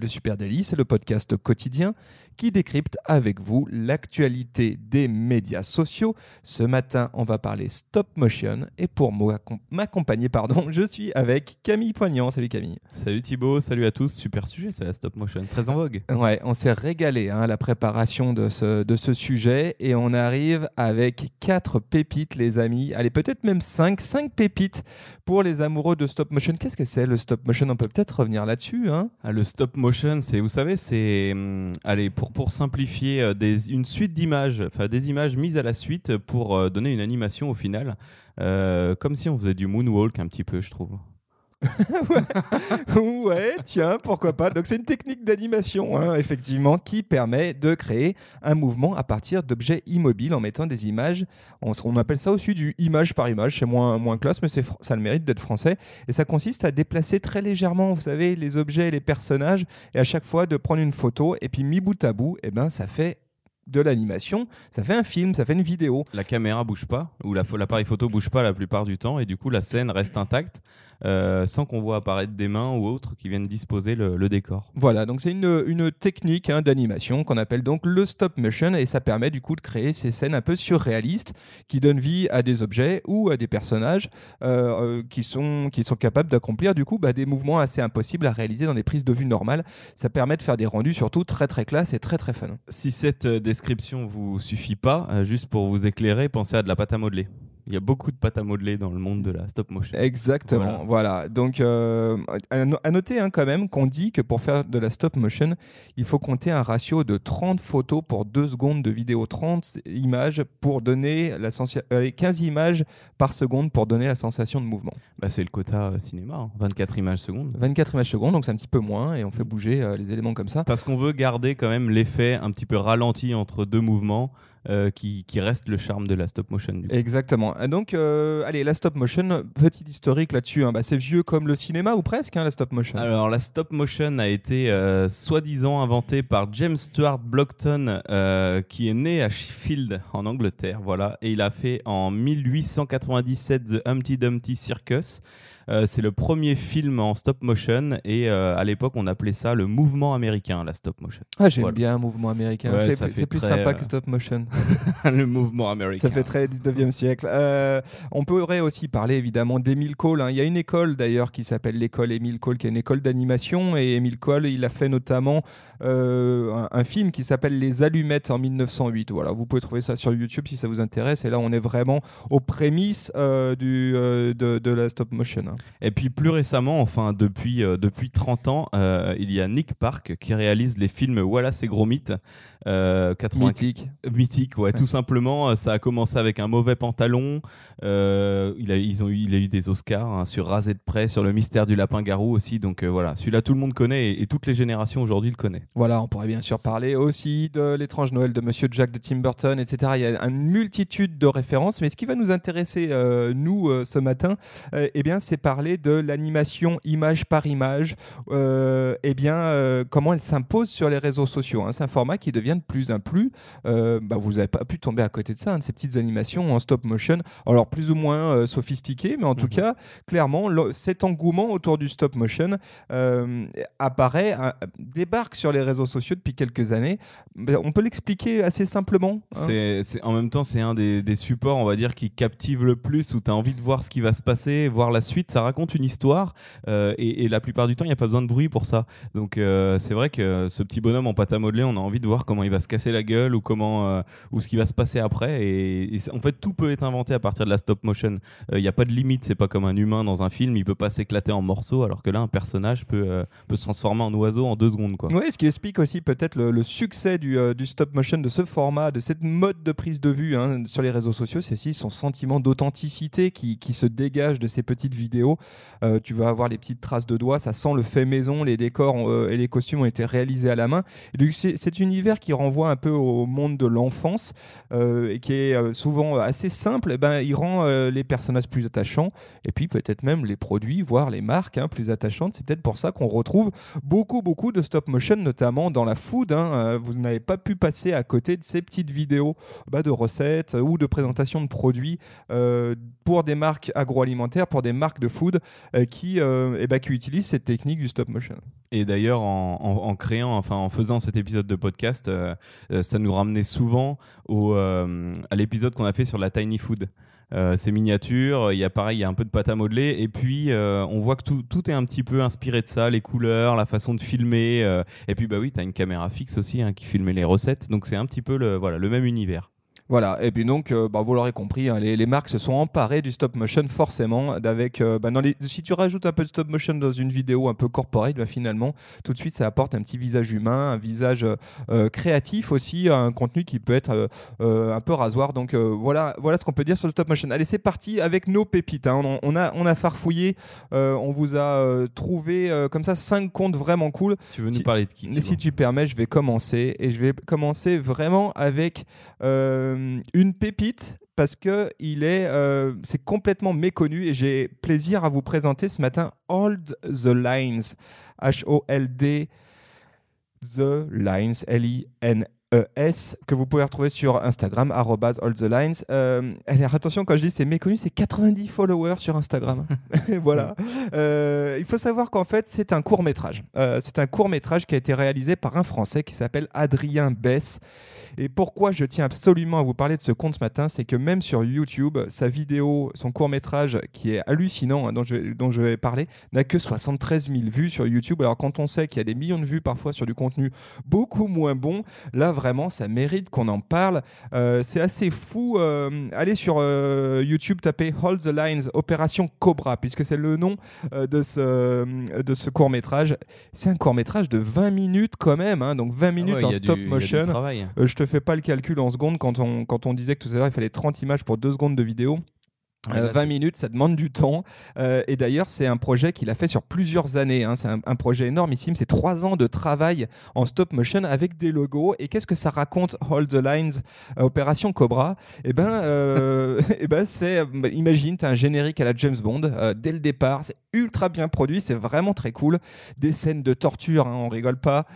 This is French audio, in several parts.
Le Super Daily, c'est le podcast quotidien qui décrypte avec vous l'actualité des médias sociaux. Ce matin, on va parler stop motion et pour m'accompagner, pardon, je suis avec Camille Poignant. Salut Camille. Salut Thibaut, salut à tous. Super sujet, c'est la stop motion, très en vogue. Ouais, on s'est régalé hein, à la préparation de ce, de ce sujet et on arrive avec quatre pépites, les amis. Allez, peut-être même cinq, cinq pépites pour les amoureux de stop motion. Qu'est-ce que c'est le stop motion? On peut peut-être revenir là-dessus. Hein? Ah, le stop motion, c'est, vous savez, c'est, hum, pour simplifier, euh, des, une suite d'images, enfin des images mises à la suite pour euh, donner une animation au final, euh, comme si on faisait du moonwalk un petit peu, je trouve. ouais. tiens, pourquoi pas. Donc c'est une technique d'animation, hein, effectivement, qui permet de créer un mouvement à partir d'objets immobiles en mettant des images. On, appelle ça aussi du image par image. C'est moins, classe, mais ça le mérite d'être français. Et ça consiste à déplacer très légèrement, vous savez, les objets et les personnages, et à chaque fois de prendre une photo, et puis mis bout à bout, eh ben, ça fait de l'animation, ça fait un film, ça fait une vidéo. La caméra bouge pas, ou l'appareil photo bouge pas la plupart du temps, et du coup la scène reste intacte. Euh, sans qu'on voit apparaître des mains ou autres qui viennent disposer le, décor. Voilà, donc c'est une, une, technique hein, d'animation qu'on appelle donc le stop motion et ça permet du coup de créer ces scènes un peu surréalistes qui donnent vie à des objets ou à des personnages euh, euh, qui, sont, qui sont capables d'accomplir du coup bah, des mouvements assez impossibles à réaliser dans des prises de vue normales. Ça permet de faire des rendus surtout très très classe et très très fun. Si cette description vous suffit pas, juste pour vous éclairer, pensez à de la pâte à modeler. Il y a beaucoup de pâte à modeler dans le monde de la stop motion. Exactement, voilà. Donc, euh, à noter hein, quand même qu'on dit que pour faire de la stop motion, il faut compter un ratio de 30 photos pour 2 secondes de vidéo, 30 images pour donner la 15 euh, images par seconde pour donner la sensation de mouvement. Bah, c'est le quota euh, cinéma, 24 hein. images seconde. 24 images secondes, donc c'est un petit peu moins et on fait bouger les éléments comme ça. Parce qu'on veut garder quand même l'effet un petit peu ralenti entre deux mouvements euh, qui, reste le charme de la stop motion. Exactement. Donc, euh, allez, la stop motion, petit historique là-dessus. Hein. Bah, c'est vieux comme le cinéma ou presque, hein, la stop motion. Alors, la stop motion a été euh, soi-disant inventée par James Stuart Blockton, qui est né à Sheffield, en Angleterre. Voilà. Et il a fait en 1897 The Humpty Dumpty Circus. Euh, c'est le premier film en stop motion et euh, à l'époque on appelait ça le mouvement américain, la stop motion. Ah, j'aime bien un mouvement américain. c'est plus sympa que stop motion. le mouvement américain. Ça fait très 19e siècle. Euh, on pourrait aussi parler évidemment d'Emile Cole. Hein. Il y a une école d'ailleurs qui s'appelle l'école Emile Cole, qui est une école d'animation. Et Emile Cole, il a fait notamment un, film qui s'appelle Les Allumettes en 1908. Voilà, vous pouvez trouver ça sur YouTube si ça vous intéresse. Et là, on est vraiment aux prémices du, de, de, la stop motion. Et puis plus récemment, enfin depuis, euh, depuis 30 ans, euh, il y a Nick Park qui réalise les films Voilà c'est gros mythes. Euh, mythique. Mythique, ouais, tout simplement. Ça a commencé avec un mauvais pantalon. il, a, ils ont eu, il a eu des Oscars hein, sur Rasé de près, sur le mystère du lapin-garou aussi. Donc voilà, celui-là tout le monde connaît et, toutes les générations aujourd'hui le connaissent. Voilà, on pourrait bien sûr parler aussi de l'étrange Noël de Monsieur Jack de Tim Burton, etc. Il y a une multitude de références, mais ce qui va nous intéresser, nous, ce matin, eh bien, c'est parler de l'animation image par image, euh, eh bien, euh, comment elle s'impose sur les réseaux sociaux. Hein. C'est un format qui devient de plus en plus. Euh, bah, vous n'avez pas pu tomber à côté de ça, hein, de ces petites animations en stop motion, alors plus ou moins sophistiquées, mais en tout mhm. cas, clairement, cet engouement autour du stop motion apparaît, débarque sur les réseaux sociaux depuis quelques années. On peut l'expliquer assez simplement. Hein? c'est, en même temps, c'est un des, des supports, on va dire, qui captive le plus, où tu as envie de voir ce qui va se passer, voir la suite ça raconte une histoire euh, et, la plupart du temps, il n'y a pas besoin de bruit pour ça. Donc euh, c'est vrai que ce petit bonhomme en pâte à modeler, on a envie de voir comment il va se casser la gueule ou comment euh, ou ce qui va se passer après. Et, en fait, tout peut être inventé à partir de la stop motion. Il n'y a pas de limite. C'est pas comme un humain dans un film, il peut pas s'éclater en morceaux, alors que là, un personnage peut, peut se transformer en oiseau en deux secondes. Quoi. Oui, ce qui explique aussi peut-être le, succès du, du, stop motion, de ce format, de cette mode de prise de vue hein, sur les réseaux sociaux, c'est aussi son sentiment d'authenticité qui, qui se dégage de ces petites vidéos euh, tu vas avoir les petites traces de doigts, ça sent le fait maison, les décors euh, et les costumes ont été réalisés à la main. C'est cet univers qui renvoie un peu au monde de l'enfance et qui est souvent assez simple. Eh ben, il rend les personnages plus attachants et puis peut-être même les produits, voire les marques hein, plus attachantes. C'est peut-être pour ça qu'on retrouve beaucoup, beaucoup de stop motion, notamment dans la food. Hein. vous n'avez pas pu passer à côté de ces petites vidéos bah, de recettes ou de présentation de produits euh, pour des marques agroalimentaires, pour des marques de food euh, qui, euh, eh ben, qui utilisent cette technique du stop motion. Et d'ailleurs, en, créant, enfin en faisant cet épisode de podcast, ça nous ramenait souvent au, à l'épisode qu'on a fait sur la tiny food. c'est miniature, il y a pareil, il y a un peu de pâte à modeler, et puis on voit que tout, tout, est un petit peu inspiré de ça, les couleurs, la façon de filmer, et puis bah oui, tu as une caméra fixe aussi hein, qui filmait les recettes, donc c'est un petit peu le, voilà, le même univers. Voilà, et puis donc, euh, bah, vous l'aurez compris, hein, les, marques se sont emparées du stop motion forcément. Avec, euh, bah, si tu rajoutes un peu de stop motion dans une vidéo un peu corporate, bah, finalement, tout de suite, ça apporte un petit visage humain, un visage euh, créatif aussi, un contenu qui peut être un peu rasoir. Donc voilà, voilà ce qu'on peut dire sur le stop motion. Allez, c'est parti avec nos pépites. Hein. On, a, on a farfouillé, on vous a trouvé comme ça cinq comptes vraiment cool. Tu veux nous parler de qui Si tu permets, je vais commencer et je vais commencer vraiment avec euh, une pépite parce que euh, c'est complètement méconnu et j'ai plaisir à vous présenter ce matin Hold the Lines, H-O-L-D The Lines, L-I-N S que vous pouvez retrouver sur Instagram, all the lines. Euh, attention, quand je dis c'est méconnu, c'est 90 followers sur Instagram. voilà. Euh, il faut savoir qu'en fait, c'est un court métrage. Euh, c'est un court métrage qui a été réalisé par un Français qui s'appelle Adrien Bess. Et pourquoi je tiens absolument à vous parler de ce compte ce matin, c'est que même sur YouTube, sa vidéo, son court métrage qui est hallucinant, hein, dont, je, dont je vais parler, n'a que 73 000 vues sur YouTube. Alors quand on sait qu'il y a des millions de vues parfois sur du contenu beaucoup moins bon, là vraiment, ça mérite qu'on en parle. Euh, c'est assez fou. Euh, allez sur euh, YouTube, tapez Hold the Lines Opération Cobra, puisque c'est le nom de ce, de ce court métrage. C'est un court métrage de 20 minutes quand même, hein, donc 20 ah minutes en stop motion. je te fais pas le calcul en secondes quand on, quand on disait que tout à l'heure il fallait 30 images pour 2 secondes de vidéo. 20 euh, minutes, ça demande du temps. Euh, et d'ailleurs, c'est un projet qu'il a fait sur plusieurs années. Hein. C'est un, projet énormissime. C'est trois ans de travail en stop motion avec des logos. Et qu'est-ce que ça raconte Hold the Lines, euh, Opération Cobra? Eh ben, eh ben c'est, bah, imagine, tu as un générique à la James Bond dès le départ. C'est ultra bien produit. C'est vraiment très cool. Des scènes de torture, hein, on rigole pas.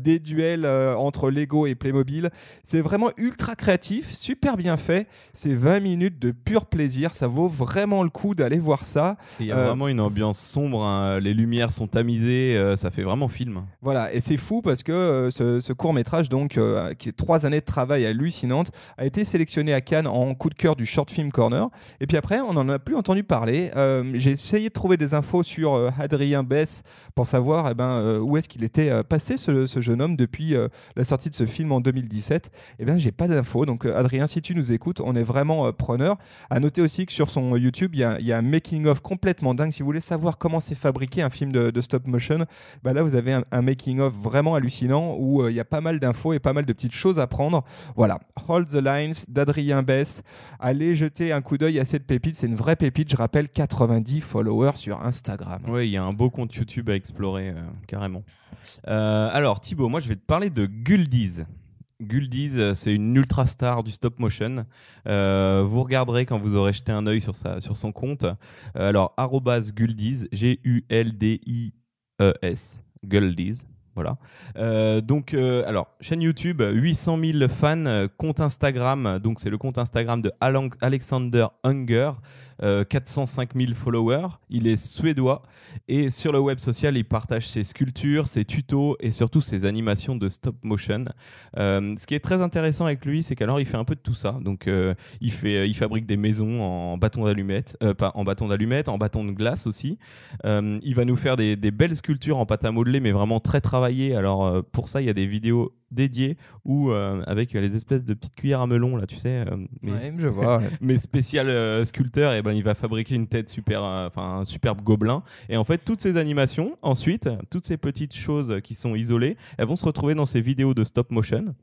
des duels entre Lego et Playmobil. C'est vraiment ultra créatif, super bien fait. C'est 20 minutes de pur plaisir. Ça vaut vraiment le coup d'aller voir ça. Il y a euh, vraiment une ambiance sombre, hein. les lumières sont tamisées, euh, ça fait vraiment film. Voilà, et c'est fou parce que euh, ce, court métrage, donc, qui est trois années de travail hallucinante, a été sélectionné à Cannes en coup de cœur du Short Film Corner. Et puis après, on n'en a plus entendu parler. J'ai essayé de trouver des infos sur Adrien Bess pour savoir eh ben, où est-ce qu'il était passé, ce, jeune homme, depuis la sortie de ce film en 2017. Eh bien, j'ai pas d'infos. Donc, Adrien, si tu nous écoutes, on est vraiment preneur. À noter aussi que sur son YouTube, il y a, un making-of complètement dingue. Si vous voulez savoir comment c'est fabriqué un film de, stop motion, bah là, vous avez un, making-of vraiment hallucinant où euh, il y a pas mal d'infos et pas mal de petites choses à prendre. Voilà, Hold the Lines d'Adrien Bess. Allez jeter un coup d'œil à cette pépite. C'est une vraie pépite. Je rappelle, 90 followers sur Instagram. Oui, il y a un beau compte YouTube à explorer, euh, carrément. Euh, alors, Thibaut, moi, je vais te parler de Guldiz. Guldiz, euh, c'est une ultra star du stop motion. Euh, vous regarderez quand vous aurez jeté un œil sur, son compte. Euh, alors, Guldiz, G-U-L-D-I-E-S, Guldiz. Voilà. donc, alors, chaîne YouTube, 800 000 fans, compte Instagram, donc c'est le compte Instagram de Alexander Hunger. 405 euh, 000 followers. Il est suédois et sur le web social, il partage ses sculptures, ses tutos et surtout ses animations de stop motion. Euh, ce qui est très intéressant avec lui, c'est qu'alors il fait un peu de tout ça. Donc euh, il fabrique des maisons en bâton d'allumette, pas en bâton d'allumette, en de glace aussi. il va nous faire des, des, belles sculptures en pâte à modeler, mais vraiment très travaillées. Alors pour ça, il y a des vidéos dédié ou euh, avec les espèces de petites cuillères à melon là tu sais euh, mais, je vois mais spécial euh, sculpteur et ben il va fabriquer une tête super enfin un superbe gobelin. Et en fait toutes ces animations ensuite toutes ces petites choses qui sont isolées elles vont se retrouver dans ces vidéos de stop motion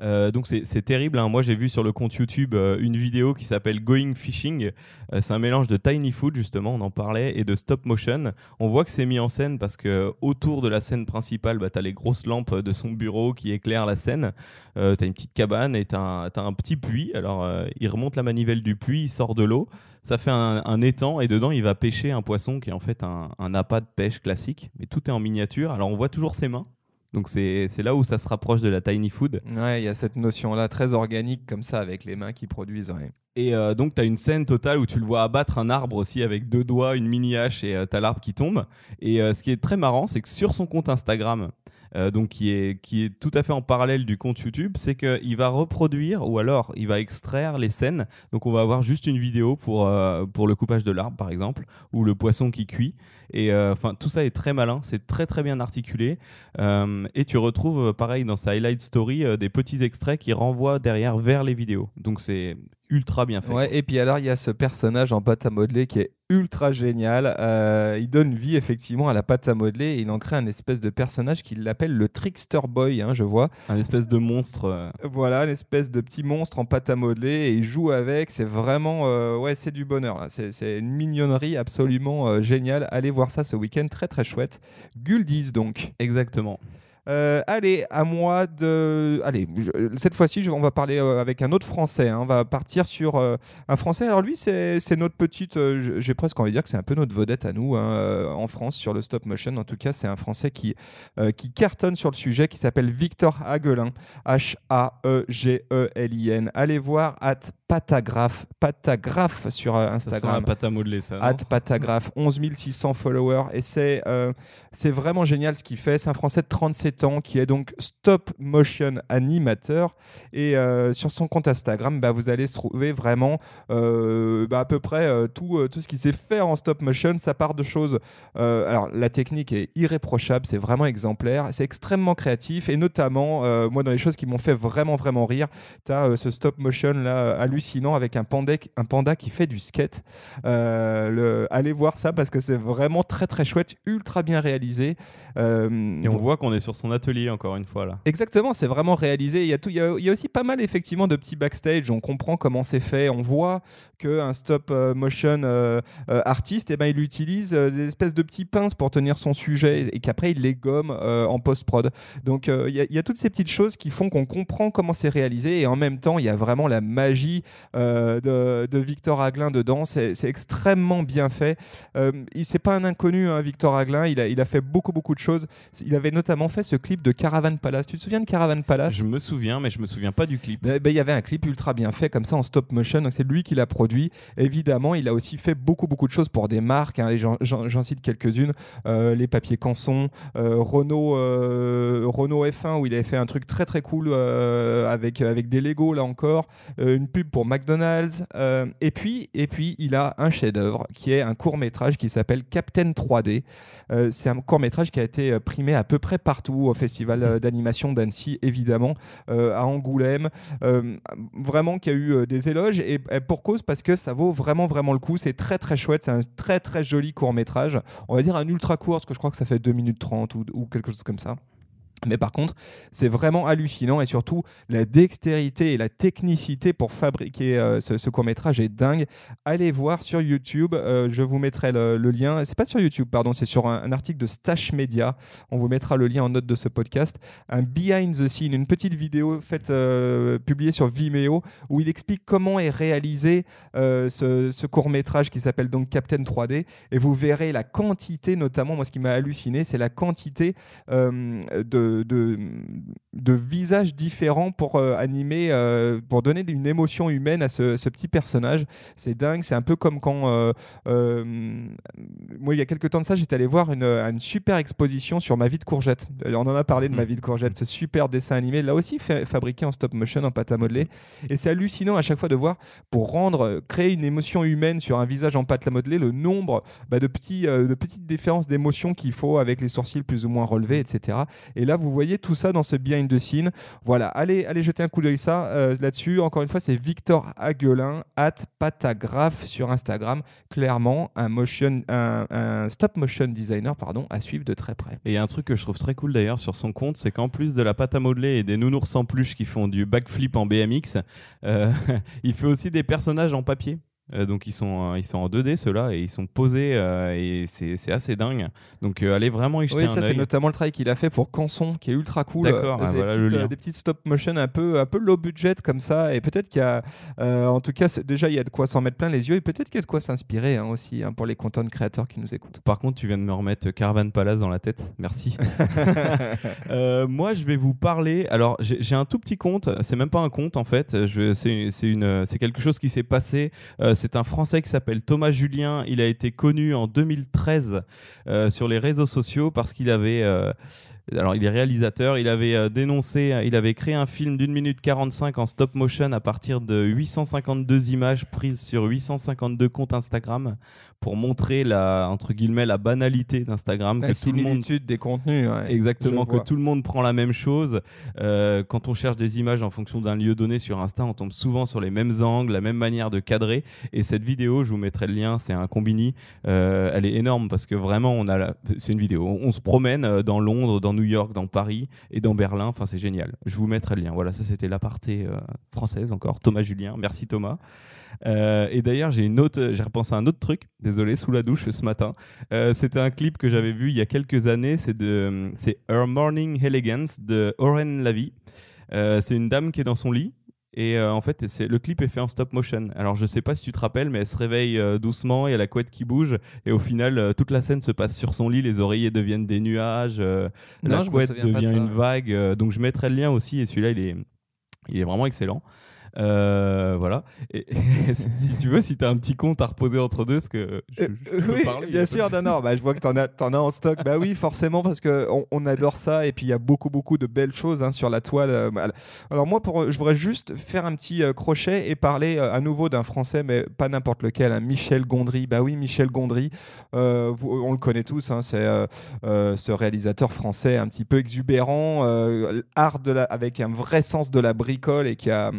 Euh, donc c'est terrible. hein. Moi j'ai vu sur le compte YouTube euh, une vidéo qui s'appelle Going Fishing. Euh, c'est un mélange de tiny food justement, on en parlait, et de stop motion. On voit que c'est mis en scène parce que autour de la scène principale, bah, tu as les grosses lampes de son bureau qui éclairent la scène. Euh, tu as une petite cabane et tu as, un petit puits. Alors il remonte la manivelle du puits, il sort de l'eau. Ça fait un, un étang et dedans il va pêcher un poisson qui est en fait un, un appât de pêche classique. Mais tout est en miniature. Alors on voit toujours ses mains. Donc c'est là où ça se rapproche de la tiny food. Ouais, il y a cette notion-là très organique comme ça avec les mains qui produisent. ouais. Et euh, donc, tu as une scène totale où tu le vois abattre un arbre aussi avec deux doigts, une mini hache et tu as l'arbre qui tombe. Et euh, ce qui est très marrant, c'est que sur son compte Instagram, euh, donc qui est, qui est tout à fait en parallèle du compte YouTube, c'est qu'il va reproduire ou alors il va extraire les scènes. Donc, on va avoir juste une vidéo pour, euh, pour le coupage de l'arbre, par exemple, ou le poisson qui cuit. Et euh, enfin, tout ça est très malin, c'est très très bien articulé. Et tu retrouves, pareil, dans sa highlight story, des petits extraits qui renvoient derrière vers les vidéos. Donc, c'est ultra bien fait. Ouais, et puis alors, il y a ce personnage en pâte à modeler qui est ultra génial. Euh, il donne vie effectivement à la pâte à modeler et il en crée un espèce de personnage qu'il appelle le Trickster Boy, hein, je vois. Un espèce de monstre. euh, Voilà, une espèce de petit monstre en pâte à modeler et il joue avec. C'est vraiment, euh, ouais, c'est du bonheur. C'est une mignonnerie absolument géniale. Allez voir ça ce week-end, très très chouette. Guldiz donc. Exactement. Euh, allez, à moi de. Allez, cette fois-ci, on va parler euh, avec un autre Français. hein. On va partir sur euh, un Français. Alors lui, c'est notre petite. J'ai presque envie de dire que c'est un peu notre vedette à nous hein, en France sur le stop motion. En tout cas, c'est un Français qui qui cartonne sur le sujet, qui s'appelle Victor Hagelin. E H-A-E-G-E-L-I-N. Allez voir at Patagraph, Patagraph sur euh, Ça Instagram. à modeler, ça. At Patagraph, 11 600 followers. Et c'est euh, c'est vraiment génial ce qu'il fait. C'est un Français de 37 ans qui est donc stop motion animateur. Et euh, sur son compte Instagram, bah, vous allez se trouver vraiment euh, bah, à peu près tout, tout ce qu'il sait faire en stop motion. Ça part de choses. alors, la technique est irréprochable, c'est vraiment exemplaire. C'est extrêmement créatif. Et notamment, moi, dans les choses qui m'ont fait vraiment, vraiment rire, tu as ce stop motion là euh, hallucinant avec un panda, un panda qui fait du skate. Euh, le- allez voir ça parce que c'est vraiment très très chouette, ultra bien réalisé. Euh, Et on voit qu'on est sur son atelier encore une fois là. Exactement, c'est vraiment réalisé. Il y, a tout, il, y a, il y a aussi pas mal effectivement de petits backstage. On comprend comment c'est fait. On voit qu'un stop euh, motion euh, artiste, eh ben, il utilise des espèces de petits pinces pour tenir son sujet et qu'après il les gomme en post-prod. Donc il y, a- il y a toutes ces petites choses qui font qu'on comprend comment c'est réalisé et en même temps il y a vraiment la magie euh, de, de Victor Haglin dedans. C'est extrêmement bien fait. Euh, il c'est pas un inconnu, hein, Victor Haglin. Il a, il a fait beaucoup beaucoup de choses. Il avait notamment fait ce clip de Caravan Palace. Tu te souviens de Caravan Palace? Je me souviens, mais je me souviens pas du clip. Ben, ben, il y avait un clip ultra bien fait comme ça en stop motion, c'est lui qui l'a produit. Évidemment, il a aussi fait beaucoup beaucoup de choses pour des marques. hein, J'en cite quelques-unes Euh, les papiers Canson, euh, Renault, Renault F1 où il avait fait un truc très très cool avec avec des Lego là encore, une pub pour McDonald's. euh, et puis et puis il a un chef-d'œuvre qui est un court métrage qui s'appelle Captain 3D. Euh, c'est un court métrage qui a été euh, primé à peu près partout au festival d'animation d'Annecy évidemment, à Angoulême vraiment qui a eu des éloges et, pour cause parce que ça vaut vraiment vraiment le coup c'est très très chouette c'est un très très joli court métrage on va dire un ultra court parce que je crois que ça fait 2 minutes 30 ou, ou quelque chose comme ça mais par contre, c'est vraiment hallucinant et surtout la dextérité et la technicité pour fabriquer euh, ce, ce court-métrage est dingue. Allez voir sur YouTube, euh, je vous mettrai le, lien. C'est pas sur YouTube, pardon, c'est sur un, article de Stash Media. On vous mettra le lien en note de ce podcast. Un behind the scene, une petite vidéo faite, euh, publiée sur Vimeo où il explique comment est réalisé ce, ce court-métrage qui s'appelle donc Captain 3D. Et vous verrez la quantité, notamment, moi ce qui m'a halluciné, c'est la quantité euh, de, de, de visages différents pour euh, animer, euh, pour donner une émotion humaine à ce, ce petit personnage. C'est dingue, c'est un peu comme quand, euh, moi il y a quelques temps de ça, j'étais allé voir une, une super exposition sur Ma vie de courgette. On en a parlé de Ma Mhm. vie de courgette, ce super dessin animé, là aussi fait- fabriqué en stop motion, en pâte à modeler. Et c'est hallucinant à chaque fois de voir, pour rendre, créer une émotion humaine sur un visage en pâte à modeler, le nombre bah, de, petits, de petites différences d'émotions qu'il faut avec les sourcils plus ou moins relevés, etc. Et là, vous voyez tout ça dans ce behind the scene. Voilà, allez, allez jeter un coup d'œil ça euh, là-dessus. Encore une fois, c'est Victor Aguelin, at patagraph sur Instagram. Clairement, un, stop motion designer pardon, à suivre de très près. Et un truc que je trouve très cool d'ailleurs sur son compte, c'est qu'en plus de la pâte à modeler et des nounours en peluche qui font du backflip en BMX, euh, il fait aussi des personnages en papier. Euh, donc ils sont, euh, ils sont en 2D ceux-là et ils sont posés euh, et c'est assez dingue. Donc allez vraiment y jeter oui, ça c'est notamment le travail qu'il a fait pour Canson qui est ultra cool. D'accord, ah, voilà des petites stop motion un peu, un peu low budget comme ça et peut-être qu'il y a, en tout cas déjà il y a de quoi s'en mettre plein les yeux et peut-être qu'il y a de quoi s'inspirer hein, aussi hein, pour les content créateurs qui nous écoutent. Par contre tu viens de me remettre Caravan Palace dans la tête, merci. moi je vais vous parler, alors j'ai un tout petit compte, c'est même pas un compte en fait, c'est quelque chose qui s'est passé c'est un Français qui s'appelle Thomas Julien. Il a été connu en 2013 euh, sur les réseaux sociaux parce qu'il avait euh, alors il est réalisateur, il avait euh, dénoncé, il avait créé un film d'une minute 45 en stop motion à partir de 852 images prises sur 852 comptes Instagram pour montrer la entre guillemets la banalité d'Instagram la que tout le monde des contenus exactement que tout le monde prend la même chose. Euh, quand on cherche des images en fonction d'un lieu donné sur Insta on tombe souvent sur les mêmes angles la même manière de cadrer. Et cette vidéo je vous mettrai le lien c'est un combini euh, elle est énorme parce que vraiment on a c'est une vidéo. On, se promène dans Londres dans New York, dans Paris et dans Berlin. Enfin, c'est génial. Je vous mettrai le lien. Voilà, ça c'était l'aparté euh, française encore. Thomas Julien, merci Thomas. Euh, et d'ailleurs, j'ai une autre, j'ai repensé à un autre truc. Désolé, sous la douche ce matin. Euh, c'était un clip que j'avais vu il y a quelques années. C'est de, c'est Her Morning Elegance de Oren Lavie. c'est une dame qui est dans son lit et euh, en fait, c'est, le clip est fait en stop motion. Alors, je sais pas si tu te rappelles, mais elle se réveille euh, doucement, il y a la couette qui bouge, et au final, euh, toute la scène se passe sur son lit, les oreillers deviennent des nuages, la couette devient une vague. donc, je mettrai le lien aussi, et celui-là, il est, il est vraiment excellent. Euh, voilà. Et, si tu veux, si tu as un petit compte à reposer entre deux, ce que je, peux oui, parler, bien sûr, non, non, bah, je vois que tu en, as, en as en stock. bah oui, forcément, parce qu'on on adore ça. Et puis, il y a beaucoup, beaucoup de belles choses hein, sur la toile. Euh, alors, moi, pour, je voudrais juste faire un petit euh, crochet et parler à nouveau d'un Français, mais pas n'importe lequel, hein, Michel Gondry. Bah oui, Michel Gondry, on le connaît tous, hein, c'est ce réalisateur français un petit peu exubérant, art de la, avec un vrai sens de la bricole et qui a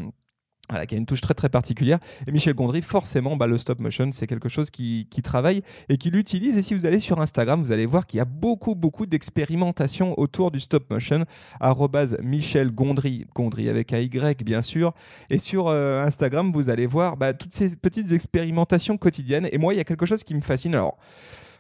voilà, qui a une touche très très particulière. Et Michel Gondry, forcément, bah, le stop motion, c'est quelque chose qui, travaille et qui l'utilise. Et si vous allez sur Instagram, vous allez voir qu'il y a beaucoup beaucoup d'expérimentation autour du stop motion. Michel Gondry, Gondry avec un Y bien sûr. Et sur euh, Instagram, vous allez voir bah, toutes ces petites expérimentations quotidiennes. Et moi, il y a quelque chose qui me fascine. Alors,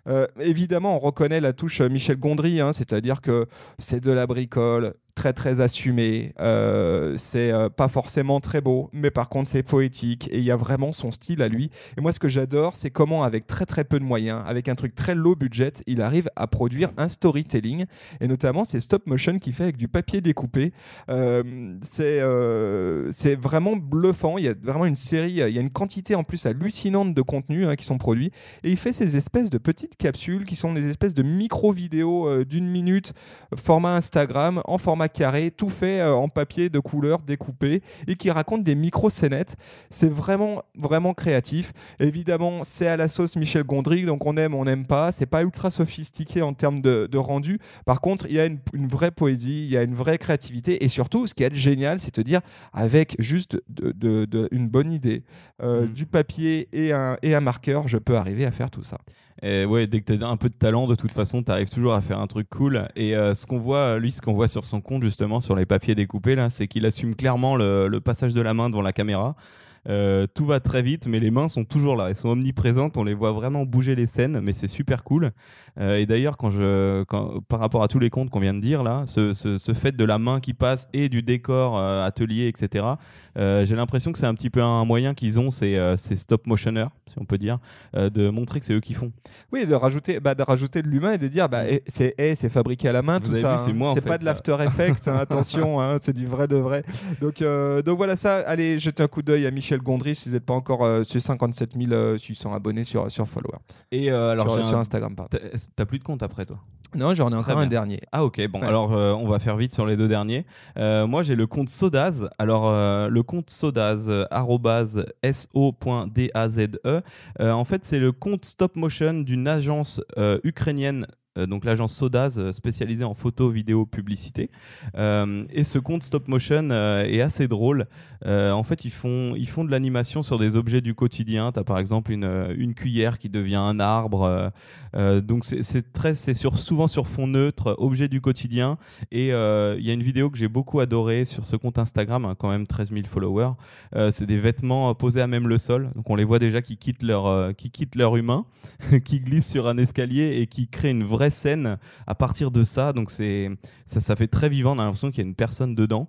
euh, évidemment, on reconnaît la touche Michel Gondry, hein, c'est-à-dire que c'est de la bricole, très très assumé. Euh, c'est euh, pas forcément très beau, mais par contre c'est poétique et il y a vraiment son style à lui. Et moi ce que j'adore, c'est comment avec très très peu de moyens, avec un truc très low budget, il arrive à produire un storytelling et notamment c'est stop motion qu'il fait avec du papier découpé. Euh, c'est vraiment bluffant. Il y a vraiment une série, il y a une quantité en plus hallucinante de contenus hein, qui sont produits et il fait ces espèces de petites capsules qui sont des espèces de micro vidéos d'une minute format Instagram en format carré, tout fait euh, en papier de couleur découpé et qui raconte des micro-scénettes. C'est vraiment, vraiment créatif. Évidemment, c'est à la sauce Michel Gondry, donc on aime, on n'aime pas. C'est pas ultra sophistiqué en termes de, rendu. Par contre, il y a une, vraie poésie, il y a une vraie créativité et surtout, ce qui est génial, c'est de dire avec juste de, une bonne idée, euh, mmh. du papier et un, et un marqueur, je peux arriver à faire tout ça. Et ouais, dès que tu as un peu de talent, de toute façon, tu arrives toujours à faire un truc cool. Et euh, ce qu'on voit, lui, ce qu'on voit sur son compte, justement, sur les papiers découpés, là, c'est qu'il assume clairement le, passage de la main devant la caméra. Euh, tout va très vite, mais les mains sont toujours là. Elles sont omniprésentes. On les voit vraiment bouger les scènes, mais c'est super cool. Euh, et d'ailleurs, quand je, par rapport à tous les comptes qu'on vient de dire là, ce, ce, fait de la main qui passe et du décor atelier, etc. j'ai l'impression que c'est un petit peu un moyen qu'ils ont, ces, ces stop motionneurs si on peut dire, euh, de montrer que c'est eux qui font. Oui, de rajouter, bah, de rajouter de l'humain et de dire, bah, eh, c'est eh, c'est fabriqué à la main, tout ça. Hein. C'est pas de l'After Effects, hein, attention, hein, c'est du vrai de vrai. Donc, euh, donc voilà ça. Allez, jetez un coup d'œil à Michel Gondry si vous n'êtes pas encore euh, sur 57 600 abonnés sur, sur Follower. Et alors, sur, sur Instagram, pardon. T'as plus de compte après, toi? Non, j'en ai encore un dernier. Ah ok, bon, alors euh, on va faire vite sur les deux derniers. Euh, moi j'ai le compte Sodaz. Alors euh, le compte Sodaz, so.daze. en fait c'est le compte stop motion d'une agence ukrainienne donc l'agence Sodaz spécialisée en photo, vidéo, publicité. et ce compte stop motion est assez drôle. en fait, ils font, ils font de l'animation sur des objets du quotidien. Tu as par exemple une, une, cuillère qui devient un arbre. donc c'est sur, souvent sur fond neutre, objet du quotidien. Et il y a une vidéo que j'ai beaucoup adorée sur ce compte Instagram, hein, quand même 13 000 followers. c'est des vêtements posés à même le sol. Donc on les voit déjà qui quittent leur, qui quittent leur humain, qui glissent sur un escalier et qui créent une vraie scène à partir de ça. Donc c'est ça, ça fait très vivant. On a l'impression qu'il y a une personne dedans.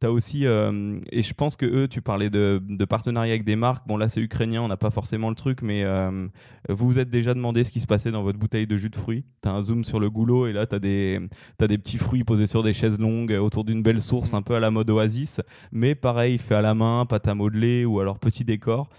Tu as aussi, euh, et je pense que eux, tu parlais de, de partenariat avec des marques. Bon, là, c'est ukrainien, on n'a pas forcément le truc, mais euh, vous vous êtes déjà demandé ce qui se passait dans votre bouteille de jus de fruits. Tu as un zoom sur le goulot et là, tu as, des, as des petits fruits posés sur des chaises longues autour d'une belle source, un peu à la mode oasis, mais pareil, fait à la main, pâte à modeler ou alors petit décor.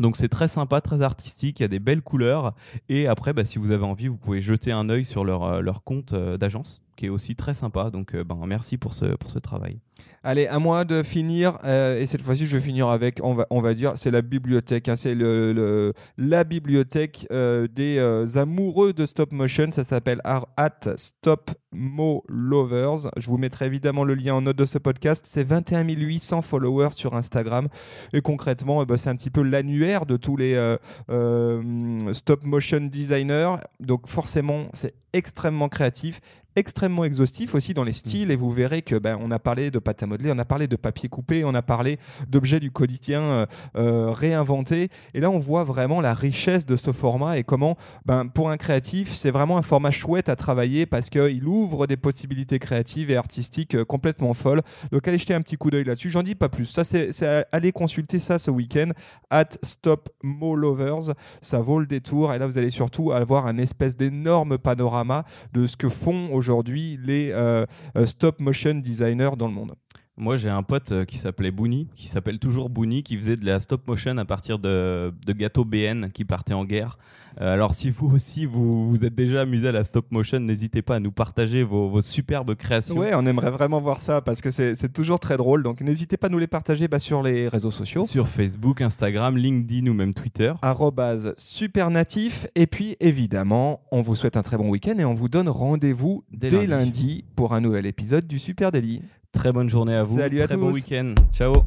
Donc c'est très sympa, très artistique, il y a des belles couleurs. Et après, bah, si vous avez envie, vous pouvez jeter un œil sur leur, euh, compte euh, d'agence, qui est aussi très sympa. Donc euh, ben, merci pour ce, pour ce travail. Allez, à moi de finir, euh, et cette fois-ci, je vais finir avec, on va, on va dire, c'est la bibliothèque. Hein, c'est le, la bibliothèque euh, des amoureux de stop motion. Ça s'appelle at Stop Mo Lovers. Je vous mettrai évidemment le lien en note de ce podcast. C'est 21 800 followers sur Instagram. Et concrètement, eh ben, c'est un petit peu l'annuaire de tous les stop motion designers. Donc forcément, c'est extrêmement créatif extrêmement exhaustif aussi dans les styles et vous verrez que ben, on a parlé de pâte à modeler, on a parlé de papier coupé, on a parlé d'objets du quotidien euh, euh, réinventés. Et là on voit vraiment la richesse de ce format et comment ben, pour un créatif c'est vraiment un format chouette à travailler parce qu'il ouvre des possibilités créatives et artistiques euh, complètement folles. Donc allez jeter un petit coup d'œil là-dessus. J'en dis pas plus. Ça c'est aller consulter ça ce week-end at Stop Lovers ça vaut le détour. Et là vous allez surtout avoir un espèce d'énorme panorama de ce que font aujourd'hui aujourd'hui les euh, euh, stop motion designers dans le monde. Moi, j'ai un pote euh, qui s'appelait Boony, qui s'appelle toujours Boony, qui faisait de la stop motion à partir de, de gâteaux BN qui partaient en guerre. Euh, alors, si vous aussi vous vous êtes déjà amusé à la stop motion, n'hésitez pas à nous partager vos, superbes créations. Ouais, on aimerait vraiment voir ça parce que c'est toujours très drôle. Donc, n'hésitez pas à nous les partager bah, sur les réseaux sociaux. Sur Facebook, Instagram, LinkedIn ou même Twitter. Supernatif. Et puis, évidemment, on vous souhaite un très bon week-end et on vous donne rendez-vous dès, lundi. pour un nouvel épisode du Super Daily. Très bonne journée à vous. Salut à Très bon week-end. Ciao.